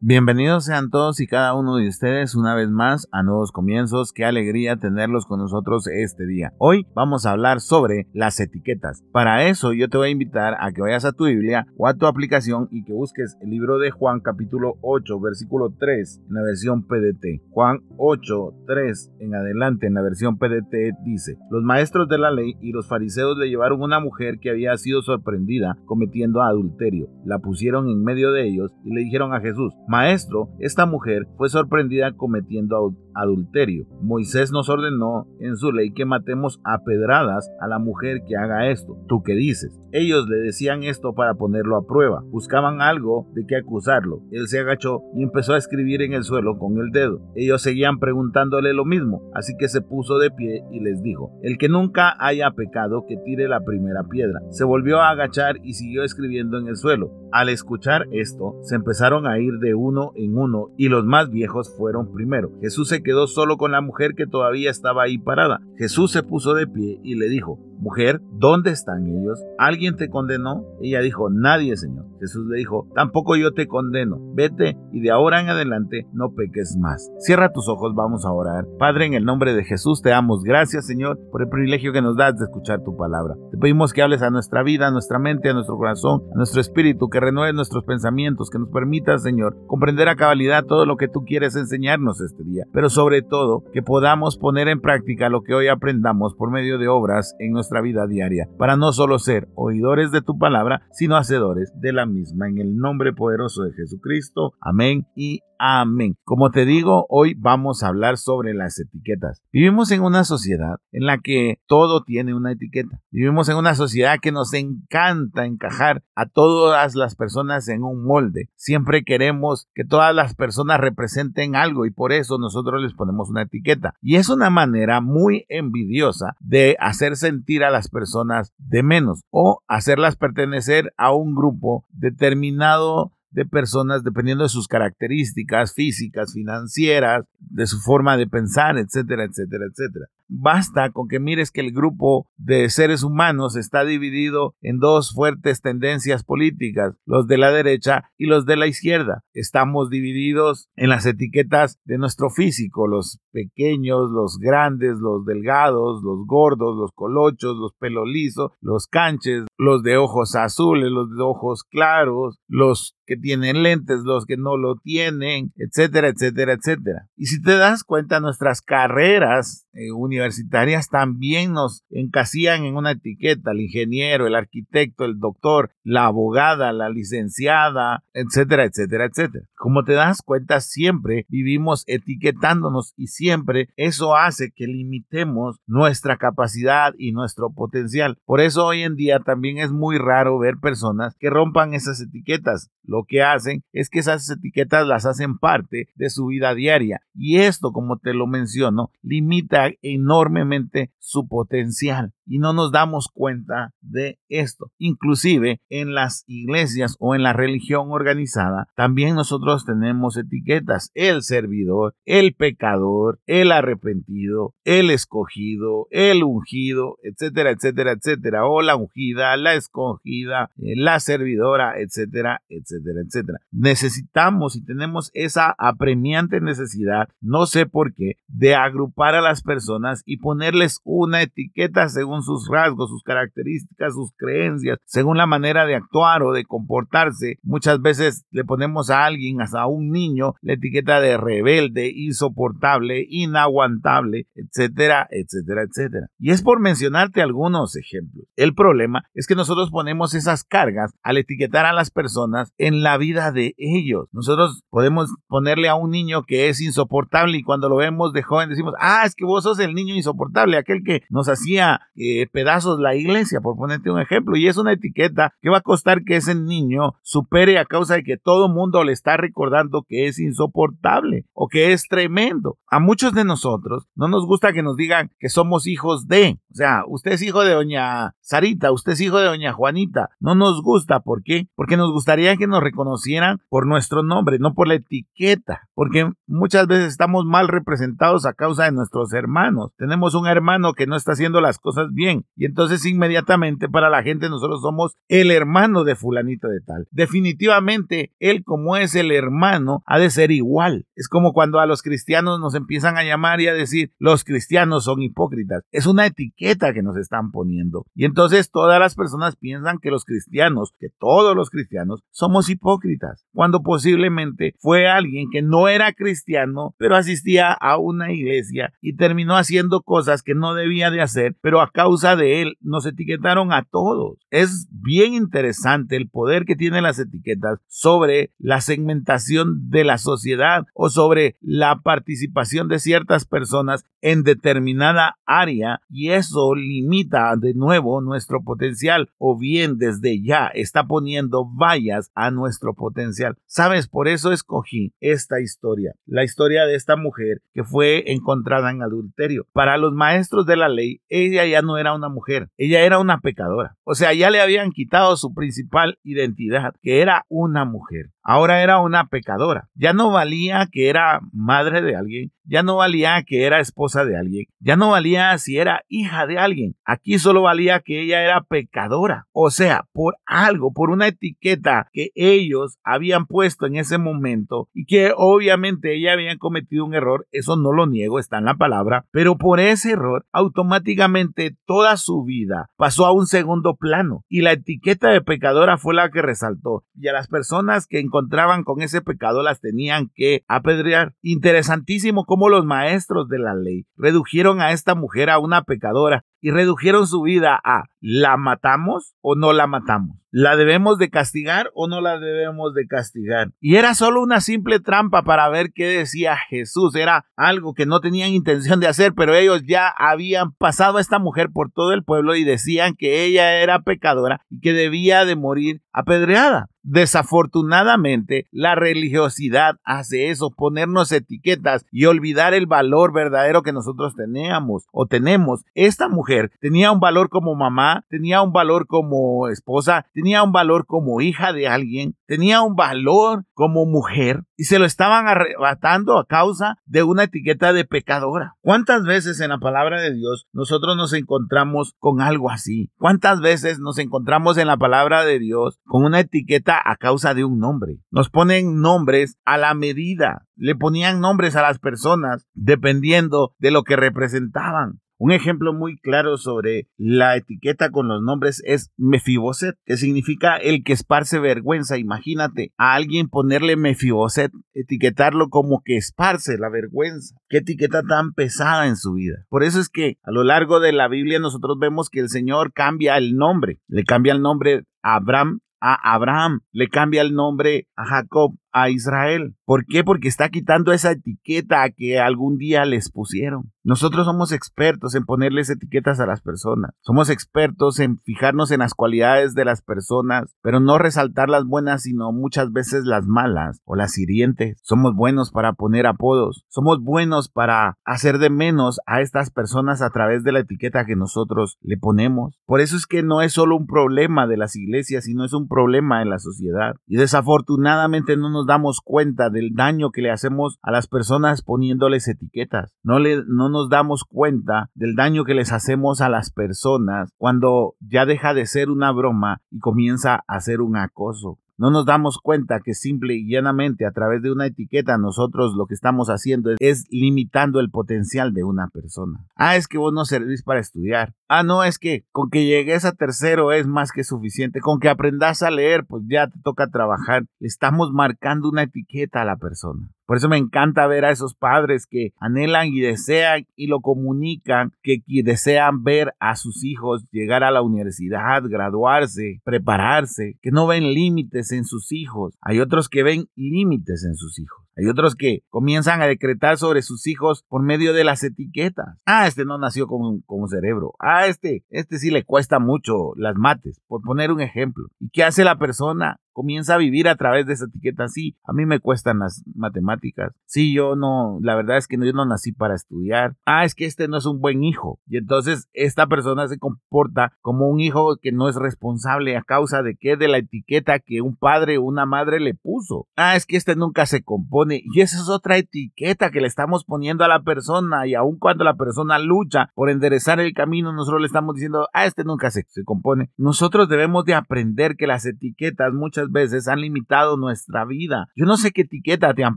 Bienvenidos sean todos y cada uno de ustedes una vez más a Nuevos Comienzos. Qué alegría tenerlos con nosotros este día. Hoy vamos a hablar sobre las etiquetas. Para eso yo te voy a invitar a que vayas a tu Biblia o a tu aplicación y que busques el libro de Juan capítulo 8 versículo 3 en la versión PDT. Juan 8 3 en adelante en la versión PDT dice, los maestros de la ley y los fariseos le llevaron una mujer que había sido sorprendida cometiendo adulterio. La pusieron en medio de ellos y le dijeron a Jesús, Maestro, esta mujer fue sorprendida cometiendo adulterio. Moisés nos ordenó en su ley que matemos a pedradas a la mujer que haga esto. ¿Tú qué dices? Ellos le decían esto para ponerlo a prueba. Buscaban algo de qué acusarlo. Él se agachó y empezó a escribir en el suelo con el dedo. Ellos seguían preguntándole lo mismo, así que se puso de pie y les dijo, el que nunca haya pecado que tire la primera piedra. Se volvió a agachar y siguió escribiendo en el suelo. Al escuchar esto, se empezaron a ir de uno en uno y los más viejos fueron primero. Jesús se quedó solo con la mujer que todavía estaba ahí parada. Jesús se puso de pie y le dijo, Mujer, ¿dónde están ellos? ¿Alguien te condenó? Ella dijo, Nadie, Señor. Jesús le dijo, Tampoco yo te condeno. Vete y de ahora en adelante no peques más. Cierra tus ojos, vamos a orar. Padre, en el nombre de Jesús te damos gracias, Señor, por el privilegio que nos das de escuchar tu palabra. Te pedimos que hables a nuestra vida, a nuestra mente, a nuestro corazón, a nuestro espíritu, que renueves nuestros pensamientos, que nos permitas, Señor, comprender a cabalidad todo lo que tú quieres enseñarnos este día. Pero sobre todo, que podamos poner en práctica lo que hoy aprendamos por medio de obras en nuestra vida diaria, para no solo ser oidores de tu palabra, sino hacedores de la misma. En el nombre poderoso de Jesucristo. Amén y Amén. Como te digo, hoy vamos a hablar sobre las etiquetas. Vivimos en una sociedad en la que todo tiene una etiqueta. Vivimos en una sociedad que nos encanta encajar a todas las personas en un molde. Siempre queremos que todas las personas representen algo y por eso nosotros les ponemos una etiqueta. Y es una manera muy envidiosa de hacer sentir a las personas de menos o hacerlas pertenecer a un grupo determinado de personas dependiendo de sus características físicas, financieras, de su forma de pensar, etcétera, etcétera, etcétera. Basta con que mires que el grupo de seres humanos está dividido en dos fuertes tendencias políticas, los de la derecha y los de la izquierda. Estamos divididos en las etiquetas de nuestro físico, los pequeños, los grandes, los delgados, los gordos, los colochos, los pelo lisos, los canches, los de ojos azules, los de ojos claros, los que tienen lentes, los que no lo tienen, etcétera, etcétera, etcétera. Y si te das cuenta, nuestras carreras eh, universitarias también nos encasían en una etiqueta, el ingeniero, el arquitecto, el doctor, la abogada, la licenciada, etcétera, etcétera, etcétera. Como te das cuenta, siempre vivimos etiquetándonos y siempre eso hace que limitemos nuestra capacidad y nuestro potencial. Por eso hoy en día también es muy raro ver personas que rompan esas etiquetas. Que hacen es que esas etiquetas las hacen parte de su vida diaria. Y esto, como te lo menciono, limita enormemente su potencial y no nos damos cuenta de esto. Inclusive en las iglesias o en la religión organizada también nosotros tenemos etiquetas. El servidor, el pecador, el arrepentido, el escogido, el ungido, etcétera, etcétera, etcétera. O la ungida, la escogida, eh, la servidora, etcétera, etcétera, etcétera. Necesitamos y tenemos esa apremiante necesidad, no sé por qué, de agrupar a las personas y ponerles una etiqueta según sus rasgos, sus características, sus creencias, según la manera de actuar o de comportarse. Muchas veces le ponemos a alguien, hasta a un niño, la etiqueta de rebelde, insoportable, inaguantable, etcétera, etcétera, etcétera. Y es por mencionarte algunos ejemplos. El problema es que nosotros ponemos esas cargas al etiquetar a las personas en la vida de ellos. Nosotros podemos ponerle a un niño que es insoportable y cuando lo vemos de joven decimos, ah, es que vos sos el niño insoportable, aquel que nos hacía eh, pedazos la iglesia, por ponerte un ejemplo. Y es una etiqueta que va a costar que ese niño supere a causa de que todo mundo le está recordando que es insoportable o que es tremendo. A muchos de nosotros no nos gusta que nos digan que somos hijos de. O sea, usted es hijo de doña Sarita, usted es hijo de doña Juanita. No nos gusta. ¿Por qué? Porque nos gustaría que nos reconocieran por nuestro nombre, no por la etiqueta. Porque muchas veces estamos mal representados a causa de nuestros hermanos. Tenemos un hermano que no está haciendo las cosas bien. Y entonces inmediatamente para la gente nosotros somos el hermano de fulanito de tal. Definitivamente, él como es el hermano, ha de ser igual. Es como cuando a los cristianos nos empiezan a llamar y a decir, los cristianos son hipócritas. Es una etiqueta que nos están poniendo. Y entonces todas las personas piensan que los cristianos, que todos los cristianos, somos hipócritas, cuando posiblemente fue alguien que no era cristiano, pero asistía a una iglesia y terminó haciendo cosas que no debía de hacer, pero a causa de él nos etiquetaron a todos. Es bien interesante el poder que tienen las etiquetas sobre la segmentación de la sociedad o sobre la participación de ciertas personas en determinada área y eso limita de nuevo nuestro potencial o bien desde ya está poniendo vallas a nuestro potencial. Sabes, por eso escogí esta historia, la historia de esta mujer que fue encontrada en adulterio. Para los maestros de la ley, ella ya no era una mujer, ella era una pecadora. O sea, ya le habían quitado su principal identidad, que era una mujer. Ahora era una pecadora. Ya no valía que era madre de alguien, ya no valía que era esposa de alguien, ya no valía si era hija de alguien. Aquí solo valía que ella era pecadora. O sea, por algo, por una etiqueta que ellos habían puesto en ese momento y que obviamente ella había cometido un error, eso no lo niego, está en la palabra, pero por ese error automáticamente toda su vida pasó a un segundo plano y la etiqueta de pecadora fue la que resaltó y a las personas que encontraban con ese pecado las tenían que apedrear. Interesantísimo cómo los maestros de la ley redujeron a esta mujer a una pecadora y redujeron su vida a ¿la matamos o no la matamos? ¿La debemos de castigar o no la debemos de castigar? Y era solo una simple trampa para ver qué decía Jesús. Era algo que no tenían intención de hacer, pero ellos ya habían pasado a esta mujer por todo el pueblo y decían que ella era pecadora y que debía de morir apedreada. Desafortunadamente, la religiosidad hace eso, ponernos etiquetas y olvidar el valor verdadero que nosotros teníamos o tenemos. Esta mujer tenía un valor como mamá, tenía un valor como esposa, tenía un valor como hija de alguien, tenía un valor como mujer y se lo estaban arrebatando a causa de una etiqueta de pecadora. ¿Cuántas veces en la palabra de Dios nosotros nos encontramos con algo así? ¿Cuántas veces nos encontramos en la palabra de Dios con una etiqueta a causa de un nombre? Nos ponen nombres a la medida, le ponían nombres a las personas dependiendo de lo que representaban. Un ejemplo muy claro sobre la etiqueta con los nombres es Mefiboset, que significa el que esparce vergüenza. Imagínate a alguien ponerle Mefiboset, etiquetarlo como que esparce la vergüenza. Qué etiqueta tan pesada en su vida. Por eso es que a lo largo de la Biblia nosotros vemos que el Señor cambia el nombre. Le cambia el nombre a Abraham a Abraham, le cambia el nombre a Jacob, a Israel. ¿Por qué? Porque está quitando esa etiqueta que algún día les pusieron. Nosotros somos expertos en ponerles etiquetas a las personas. Somos expertos en fijarnos en las cualidades de las personas, pero no resaltar las buenas, sino muchas veces las malas o las hirientes. Somos buenos para poner apodos. Somos buenos para hacer de menos a estas personas a través de la etiqueta que nosotros le ponemos. Por eso es que no es solo un problema de las iglesias, sino es un problema en la sociedad. Y desafortunadamente no nos damos cuenta del daño que le hacemos a las personas poniéndoles etiquetas. No, le, no nos damos cuenta del daño que les hacemos a las personas cuando ya deja de ser una broma y comienza a ser un acoso. No nos damos cuenta que simple y llanamente a través de una etiqueta nosotros lo que estamos haciendo es, limitando el potencial de una persona. Ah, es que vos no servís para estudiar. Ah, no, es que con que llegues a tercero es más que suficiente. Con que aprendas a leer, pues ya te toca trabajar. Estamos marcando una etiqueta a la persona. Por eso me encanta ver a esos padres que anhelan y desean y lo comunican, que, desean ver a sus hijos llegar a la universidad, graduarse, prepararse, que no ven límites en sus hijos. Hay otros que ven límites en sus hijos. Hay otros que comienzan a decretar sobre sus hijos por medio de las etiquetas. Ah, este no nació con un, cerebro. Ah, este, este sí le cuesta mucho las mates, por poner un ejemplo. ¿Y qué hace la persona? comienza a vivir a través de esa etiqueta. Sí, a mí me cuestan las matemáticas. Sí, yo no, la verdad es que yo no nací para estudiar. Ah, es que este no es un buen hijo. Y entonces esta persona se comporta como un hijo que no es responsable a causa de qué? De la etiqueta que un padre o una madre le puso. Ah, es que este nunca se compone. Y esa es otra etiqueta que le estamos poniendo a la persona. Y aun cuando la persona lucha por enderezar el camino, nosotros le estamos diciendo, ah, este nunca se, se compone. Nosotros debemos de aprender que las etiquetas muchas veces han limitado nuestra vida. Yo no sé qué etiqueta te han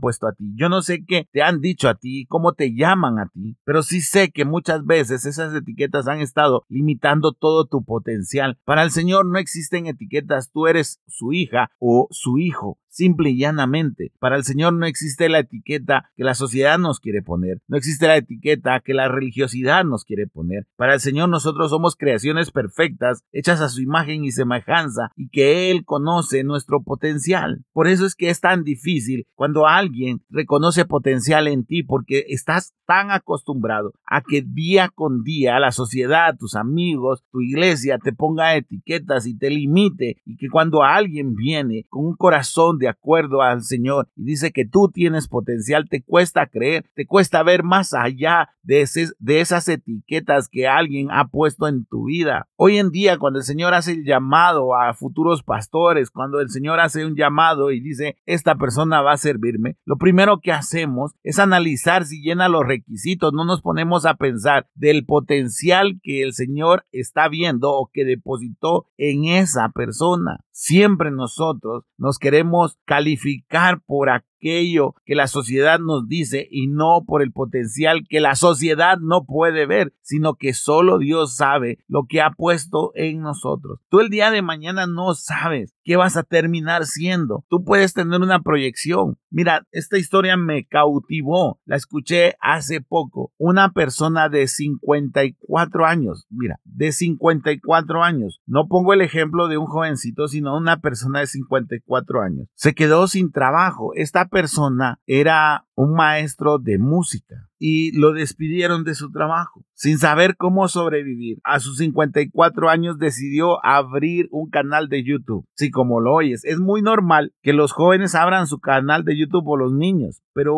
puesto a ti, yo no sé qué te han dicho a ti, cómo te llaman a ti, pero sí sé que muchas veces esas etiquetas han estado limitando todo tu potencial. Para el Señor no existen etiquetas, tú eres su hija o su hijo simple y llanamente. Para el Señor no existe la etiqueta que la sociedad nos quiere poner, no existe la etiqueta que la religiosidad nos quiere poner. Para el Señor nosotros somos creaciones perfectas, hechas a su imagen y semejanza, y que Él conoce nuestro potencial. Por eso es que es tan difícil cuando alguien reconoce potencial en ti, porque estás tan acostumbrado a que día con día la sociedad, tus amigos, tu iglesia te ponga etiquetas y te limite, y que cuando alguien viene con un corazón de acuerdo al Señor y dice que tú tienes potencial, te cuesta creer, te cuesta ver más allá de, de esas etiquetas que alguien ha puesto en tu vida. Hoy en día, cuando el Señor hace el llamado a futuros pastores, cuando el Señor hace un llamado y dice, esta persona va a servirme, lo primero que hacemos es analizar si llena los requisitos, no nos ponemos a pensar del potencial que el Señor está viendo o que depositó en esa persona. Siempre nosotros nos queremos calificar por aquello que la sociedad nos dice y no por el potencial que la sociedad no puede ver, sino que solo Dios sabe lo que ha puesto en nosotros. Tú el día de mañana no sabes qué vas a terminar siendo. Tú puedes tener una proyección. Mira, esta historia me cautivó. La escuché hace poco. Una persona de 54 años. Mira, de 54 años. No pongo el ejemplo de un jovencito, sino una persona de 54 años. Se quedó sin trabajo. Esta persona era un maestro de música y lo despidieron de su trabajo sin saber cómo sobrevivir. A sus 54 años decidió abrir un canal de YouTube. Sí, como lo oyes, es muy normal que los jóvenes abran su canal de YouTube o los niños, pero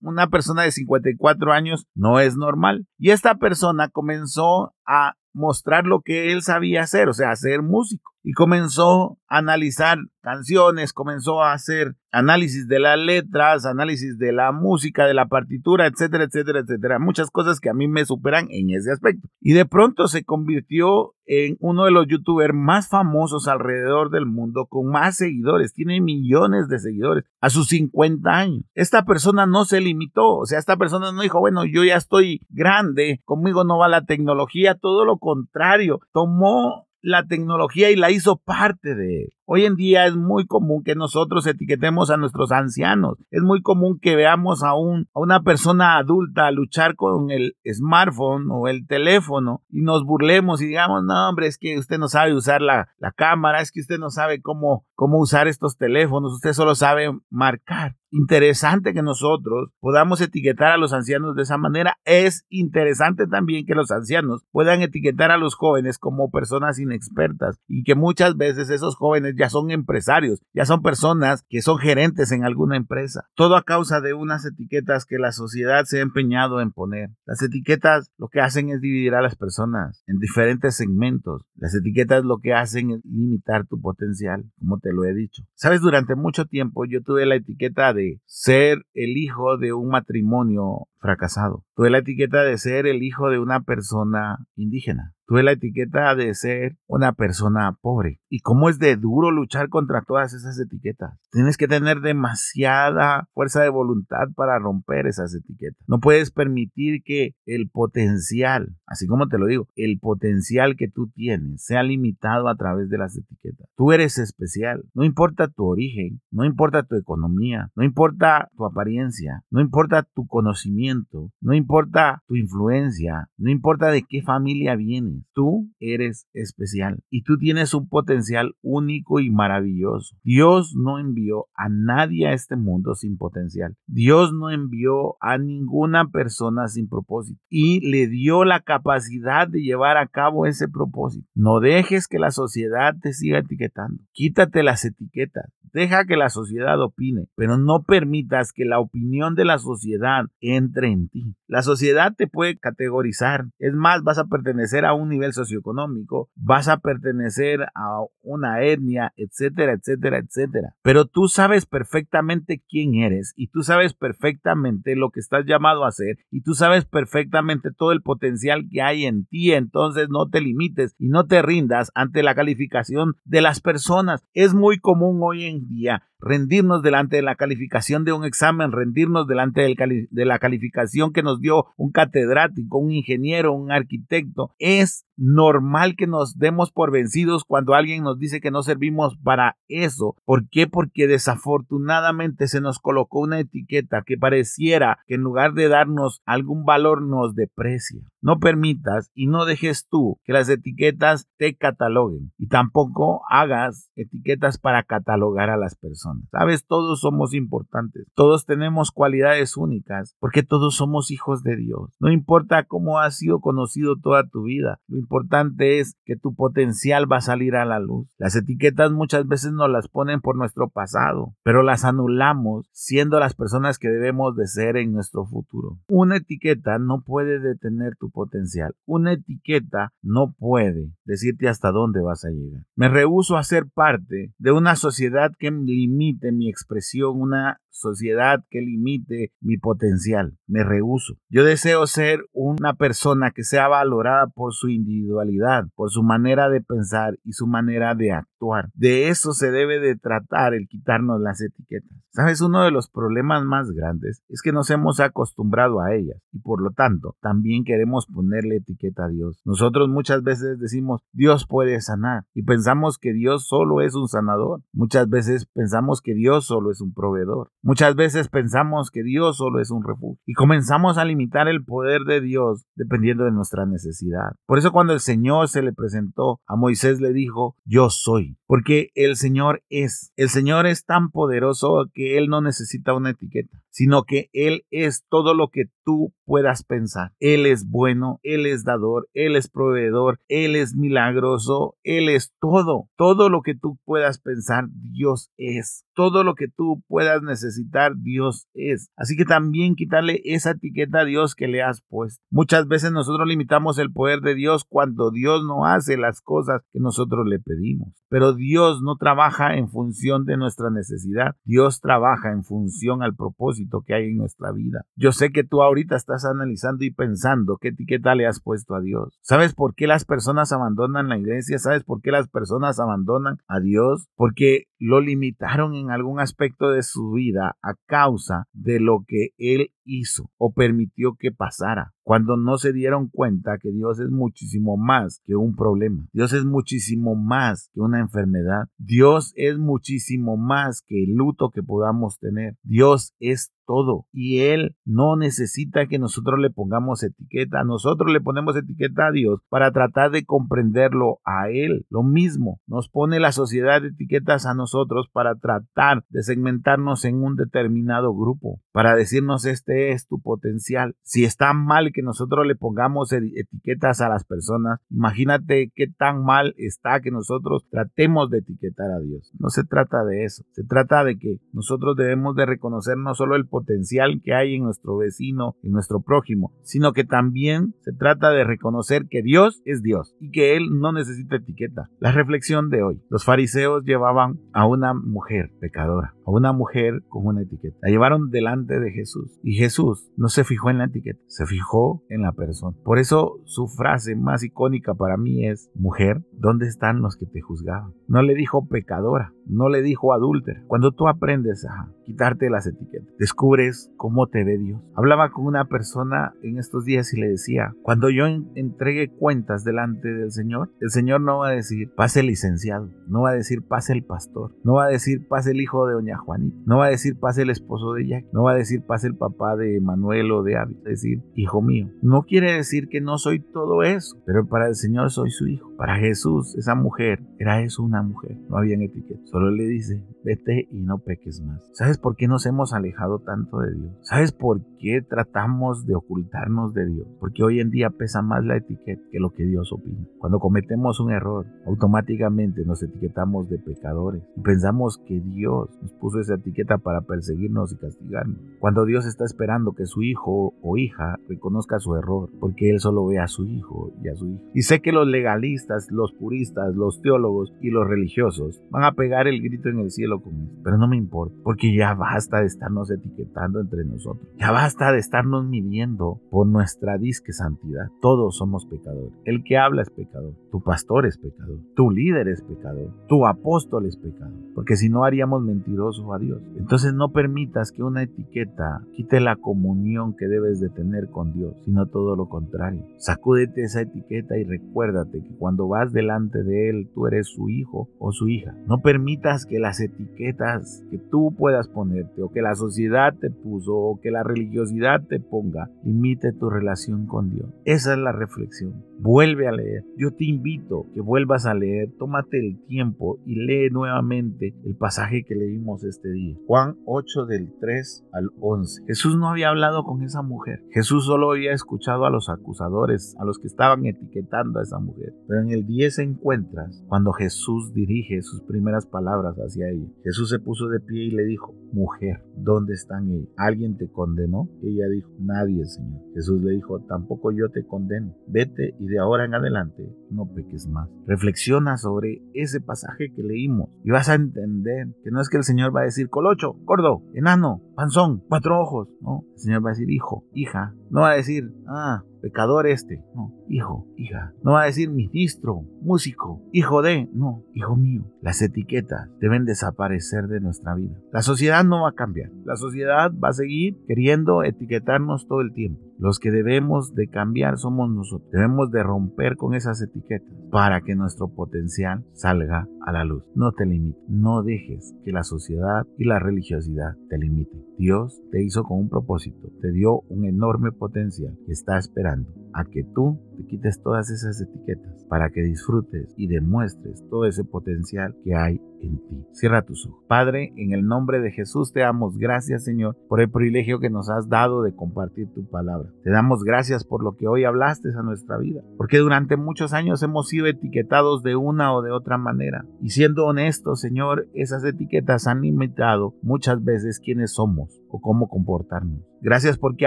una persona de 54 años no es normal. Y esta persona comenzó a mostrar lo que él sabía hacer, o sea, ser músico. Y comenzó a analizar canciones, comenzó a hacer análisis de las letras, análisis de la música, de la partitura, etcétera, etcétera, etcétera. Muchas cosas que a mí me superan en ese aspecto. Y de pronto se convirtió en uno de los youtubers más famosos alrededor del mundo, con más seguidores, tiene millones de seguidores a sus 50 años. Esta persona no se limitó, o sea, esta persona no dijo, bueno, yo ya estoy grande, conmigo no va la tecnología, todo lo contrario, tomó la tecnología y la hizo parte de. Hoy en día es muy común que nosotros etiquetemos a nuestros ancianos. Es muy común que veamos a, un, a una persona adulta luchar con el smartphone o el teléfono y nos burlemos y digamos, no, hombre, es que usted no sabe usar la, la cámara, es que usted no sabe cómo, cómo usar estos teléfonos, usted solo sabe marcar. Interesante que nosotros podamos etiquetar a los ancianos de esa manera. Es interesante también que los ancianos puedan etiquetar a los jóvenes como personas inexpertas y que muchas veces esos jóvenes ya son empresarios, ya son personas que son gerentes en alguna empresa. Todo a causa de unas etiquetas que la sociedad se ha empeñado en poner. Las etiquetas lo que hacen es dividir a las personas en diferentes segmentos. Las etiquetas lo que hacen es limitar tu potencial, como te lo he dicho. Sabes, durante mucho tiempo yo tuve la etiqueta de ser el hijo de un matrimonio fracasado. Tuve la etiqueta de ser el hijo de una persona indígena. Tuve la etiqueta de ser una persona pobre. Y cómo es de duro luchar contra todas esas etiquetas. Tienes que tener demasiada fuerza de voluntad para romper esas etiquetas. No puedes permitir que el potencial, así como te lo digo, el potencial que tú tienes sea limitado a través de las etiquetas. Tú eres especial. No importa tu origen, no importa tu economía, no importa tu apariencia, no importa tu conocimiento no importa tu influencia, no importa de qué familia vienes, tú eres especial y tú tienes un potencial único y maravilloso. Dios no envió a nadie a este mundo sin potencial. Dios no envió a ninguna persona sin propósito y le dio la capacidad de llevar a cabo ese propósito. No dejes que la sociedad te siga etiquetando. Quítate las etiquetas. Deja que la sociedad opine, pero no permitas que la opinión de la sociedad entre en ti. La sociedad te puede categorizar. Es más, vas a pertenecer a un nivel socioeconómico, vas a pertenecer a una etnia, etcétera, etcétera, etcétera. Pero tú sabes perfectamente quién eres y tú sabes perfectamente lo que estás llamado a hacer y tú sabes perfectamente todo el potencial que hay en ti. Entonces no te limites y no te rindas ante la calificación de las personas. Es muy común hoy en día rendirnos delante de la calificación de un examen, rendirnos delante de la calificación que nos dio un catedrático, un ingeniero, un arquitecto. Es normal que nos demos por vencidos cuando alguien nos dice que no servimos para eso. ¿Por qué? Porque desafortunadamente se nos colocó una etiqueta que pareciera que en lugar de darnos algún valor nos deprecia. No permitas y no dejes tú que las etiquetas te cataloguen y tampoco hagas etiquetas para catalogar a las personas. Sabes, todos somos importantes, todos tenemos cualidades únicas porque todos somos hijos de Dios. No importa cómo has sido conocido toda tu vida, lo importante es que tu potencial va a salir a la luz. Las etiquetas muchas veces nos las ponen por nuestro pasado, pero las anulamos siendo las personas que debemos de ser en nuestro futuro. Una etiqueta no puede detener tu potencial. Una etiqueta no puede decirte hasta dónde vas a llegar. Me rehuso a ser parte de una sociedad que limite mi expresión, una sociedad que limite mi potencial. Me rehuso. Yo deseo ser una persona que sea valorada por su individualidad, por su manera de pensar y su manera de actuar. De eso se debe de tratar el quitarnos las etiquetas. ¿Sabes? Uno de los problemas más grandes es que nos hemos acostumbrado a ellas y por lo tanto también queremos ponerle etiqueta a Dios. Nosotros muchas veces decimos Dios puede sanar y pensamos que Dios solo es un sanador. Muchas veces pensamos que Dios solo es un proveedor. Muchas veces pensamos que Dios solo es un refugio y comenzamos a limitar el poder de Dios dependiendo de nuestra necesidad. Por eso cuando el Señor se le presentó a Moisés le dijo, yo soy, porque el Señor es. El Señor es tan poderoso que Él no necesita una etiqueta sino que Él es todo lo que tú puedas pensar. Él es bueno, Él es dador, Él es proveedor, Él es milagroso, Él es todo. Todo lo que tú puedas pensar, Dios es. Todo lo que tú puedas necesitar, Dios es. Así que también quitarle esa etiqueta a Dios que le has puesto. Muchas veces nosotros limitamos el poder de Dios cuando Dios no hace las cosas que nosotros le pedimos. Pero Dios no trabaja en función de nuestra necesidad. Dios trabaja en función al propósito que hay en nuestra vida. Yo sé que tú ahorita estás analizando y pensando qué etiqueta le has puesto a Dios. ¿Sabes por qué las personas abandonan la iglesia? ¿Sabes por qué las personas abandonan a Dios? Porque lo limitaron en algún aspecto de su vida a causa de lo que Él hizo o permitió que pasara cuando no se dieron cuenta que Dios es muchísimo más que un problema. Dios es muchísimo más que una enfermedad. Dios es muchísimo más que el luto que podamos tener. Dios es todo y Él no necesita que nosotros le pongamos etiqueta. Nosotros le ponemos etiqueta a Dios para tratar de comprenderlo a Él. Lo mismo nos pone la sociedad de etiquetas a nosotros para tratar de segmentarnos en un determinado grupo, para decirnos este es tu potencial. Si está mal que nosotros le pongamos etiquetas a las personas, imagínate qué tan mal está que nosotros tratemos de etiquetar a Dios. No se trata de eso, se trata de que nosotros debemos de reconocer no solo el potencial que hay en nuestro vecino, en nuestro prójimo, sino que también se trata de reconocer que Dios es Dios y que Él no necesita etiqueta. La reflexión de hoy, los fariseos llevaban a una mujer pecadora, a una mujer con una etiqueta. La llevaron delante de Jesús y Jesús no se fijó en la etiqueta, se fijó en la persona. Por eso su frase más icónica para mí es, mujer, ¿dónde están los que te juzgaban? No le dijo pecadora, no le dijo adúltera. Cuando tú aprendes a quitarte las etiquetas, descubres cómo te ve Dios. Hablaba con una persona en estos días y le decía, cuando yo entregue cuentas delante del Señor, el Señor no va a decir, pase el licenciado, no va a decir, pase el pastor, no va a decir, pase el hijo de doña Juanita, no va a decir, pase el esposo de Jack, no va a decir, pase el papá de Manuel o de Abby, decir, hijo mío. No quiere decir que no soy todo eso, pero para el Señor soy su hijo. Para Jesús, esa mujer era eso una mujer, no había etiqueta. Solo le dice, vete y no peques más. ¿Sabes por qué nos hemos alejado tanto de Dios? ¿Sabes por qué tratamos de ocultarnos de Dios? Porque hoy en día pesa más la etiqueta que lo que Dios opina. Cuando cometemos un error, automáticamente nos etiquetamos de pecadores y pensamos que Dios nos puso esa etiqueta para perseguirnos y castigarnos. Cuando Dios está esperando que su hijo o hija reconozca su error, porque Él solo ve a su hijo y a su hija. Y sé que los legalistas, los puristas, los teólogos y los religiosos van a pegar el grito en el cielo con esto, pero no me importa, porque ya basta de estarnos etiquetando entre nosotros, ya basta de estarnos midiendo por nuestra disque santidad. Todos somos pecadores. El que habla es pecador, tu pastor es pecador, tu líder es pecador, tu apóstol es pecador, porque si no haríamos mentiroso a Dios. Entonces no permitas que una etiqueta quite la comunión que debes de tener con Dios, sino todo lo contrario. Sacúdete esa etiqueta y recuérdate que cuando vas delante de Él, tú eres su hijo o su hija. No permitas que las etiquetas que tú puedas ponerte o que la sociedad te puso o que la religiosidad te ponga limite tu relación con Dios. Esa es la reflexión. Vuelve a leer. Yo te invito que vuelvas a leer. Tómate el tiempo y lee nuevamente el pasaje que leímos este día. Juan 8 del 3 al 11. Jesús no había hablado con esa mujer. Jesús solo había escuchado a los acusadores, a los que estaban etiquetando a esa mujer. Pero en el 10 encuentras cuando Jesús dirige sus primeras palabras hacia ella. Jesús se puso de pie y le dijo, mujer, ¿dónde están ellos? ¿Alguien te condenó? Ella dijo, nadie, Señor. Jesús le dijo, tampoco yo te condeno. Vete y de ahora en adelante no peques más. Reflexiona sobre ese pasaje que leímos y vas a entender que no es que el Señor va a decir colocho, gordo, enano, panzón, cuatro ojos. No, el Señor va a decir hijo, hija. No va a decir, ah, pecador este. No, hijo, hija. No va a decir ministro, músico, hijo de. No, hijo mío. Las etiquetas deben desaparecer de nuestra vida. La sociedad no va a cambiar. La sociedad va a seguir queriendo etiquetarnos todo el tiempo. Los que debemos de cambiar somos nosotros. Debemos de romper con esas etiquetas para que nuestro potencial salga a la luz. No te limites. No dejes que la sociedad y la religiosidad te limiten. Dios te hizo con un propósito. Te dio un enorme potencial está esperando a que tú te quites todas esas etiquetas para que disfrutes y demuestres todo ese potencial que hay en ti. Cierra tus ojos. Padre, en el nombre de Jesús te damos gracias, Señor, por el privilegio que nos has dado de compartir tu palabra. Te damos gracias por lo que hoy hablaste a nuestra vida, porque durante muchos años hemos sido etiquetados de una o de otra manera. Y siendo honestos, Señor, esas etiquetas han limitado muchas veces quiénes somos o cómo comportarnos. Gracias porque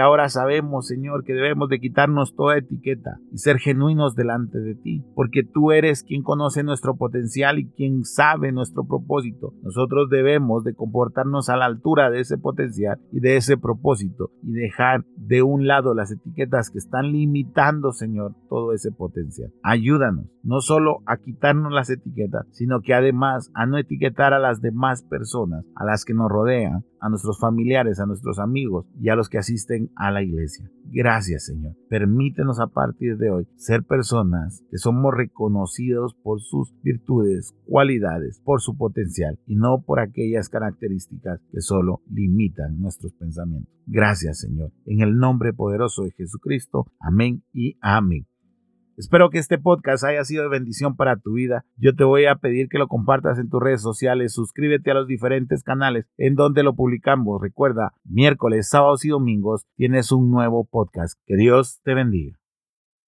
ahora sabemos, Señor, que debemos de quitarnos toda etiqueta y ser genuinos delante de ti, porque tú eres quien conoce nuestro potencial y quien sabe nuestro propósito. Nosotros debemos de comportarnos a la altura de ese potencial y de ese propósito y dejar de un lado las etiquetas que están limitando, Señor, todo ese potencial. Ayúdanos no solo a quitarnos las etiquetas, sino que además a no etiquetar a las demás personas, a las que nos rodean, a nuestros familiares, a nuestros amigos y a los que asisten a la iglesia. Gracias Señor. Permítenos a partir de hoy ser personas que somos reconocidos por sus virtudes, cualidades, por su potencial y no por aquellas características que solo limitan nuestros pensamientos. Gracias Señor. En el nombre poderoso de Jesucristo. Amén y amén. Espero que este podcast haya sido de bendición para tu vida. Yo te voy a pedir que lo compartas en tus redes sociales. Suscríbete a los diferentes canales en donde lo publicamos. Recuerda, miércoles, sábados y domingos tienes un nuevo podcast. Que Dios te bendiga.